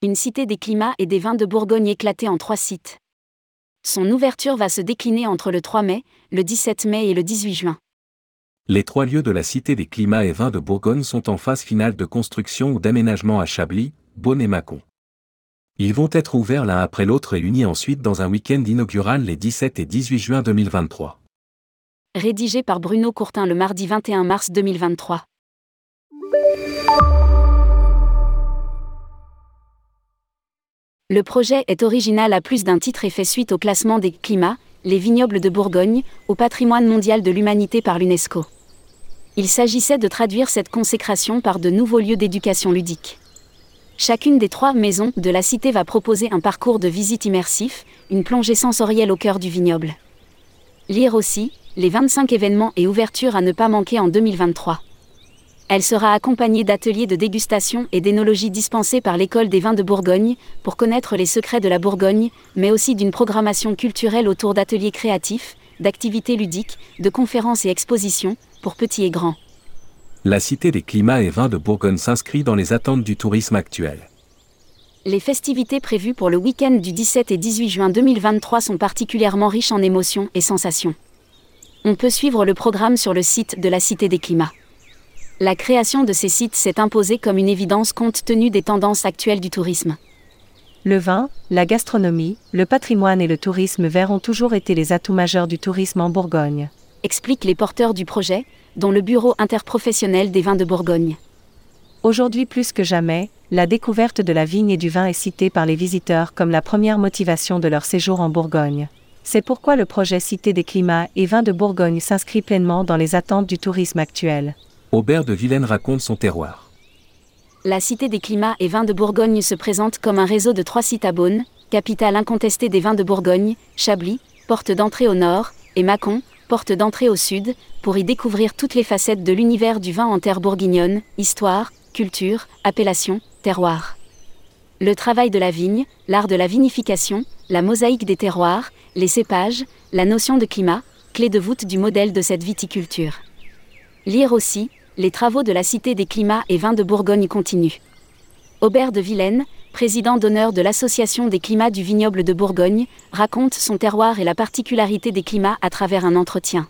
une cité des climats et des vins de Bourgogne éclatée en trois sites. Son ouverture va se décliner entre le 3 mai, le 17 mai et le 18 juin. Les trois lieux de la Cité des climats et vins de Bourgogne sont en phase finale de construction ou d'aménagement à Chablis, Beaune et Mâcon. Ils vont être ouverts l'un après l'autre et unis ensuite dans un week-end inaugural les 17 et 18 juin 2023. Rédigé par Bruno Courtin le mardi 21 mars 2023. Le projet est original à plus d'un titre et fait suite au classement des climats, les vignobles de Bourgogne, au patrimoine mondial de l'humanité par l'UNESCO. Il s'agissait de traduire cette consécration par de nouveaux lieux d'éducation ludique. Chacune des trois maisons de la cité va proposer un parcours de visite immersif, une plongée sensorielle au cœur du vignoble. Lire aussi, les 25 événements et ouvertures à ne pas manquer en 2023. Elle sera accompagnée d'ateliers de dégustation et d'énologie dispensés par l'École des vins de Bourgogne, pour connaître les secrets de la Bourgogne, mais aussi d'une programmation culturelle autour d'ateliers créatifs, d'activités ludiques, de conférences et expositions, pour petits et grands. La Cité des climats et vins de Bourgogne s'inscrit dans les attentes du tourisme actuel. Les festivités prévues pour le week-end du 17 et 18 juin 2023 sont particulièrement riches en émotions et sensations. On peut suivre le programme sur le site de la Cité des climats. La création de ces sites s'est imposée comme une évidence compte tenu des tendances actuelles du tourisme. Le vin, la gastronomie, le patrimoine et le tourisme vert ont toujours été les atouts majeurs du tourisme en Bourgogne. Expliquent les porteurs du projet, dont le Bureau interprofessionnel des vins de Bourgogne. Aujourd'hui plus que jamais, la découverte de la vigne et du vin est citée par les visiteurs comme la première motivation de leur séjour en Bourgogne. C'est pourquoi le projet Cité des climats et vins de Bourgogne s'inscrit pleinement dans les attentes du tourisme actuel. Aubert de Vilaine raconte son terroir. La Cité des climats et vins de Bourgogne se présente comme un réseau de trois sites à Beaune, capitale incontestée des vins de Bourgogne, Chablis, porte d'entrée au nord, et Mâcon, porte d'entrée au sud, pour y découvrir toutes les facettes de l'univers du vin en terre bourguignonne, histoire, culture, appellation, terroir. Le travail de la vigne, l'art de la vinification, la mosaïque des terroirs, les cépages, la notion de climat, clé de voûte du modèle de cette viticulture. Lire aussi, les travaux de la Cité des climats et vins de Bourgogne continuent. Aubert de Vilaine, président d'honneur de l'Association des climats du vignoble de Bourgogne, raconte son terroir et la particularité des climats à travers un entretien.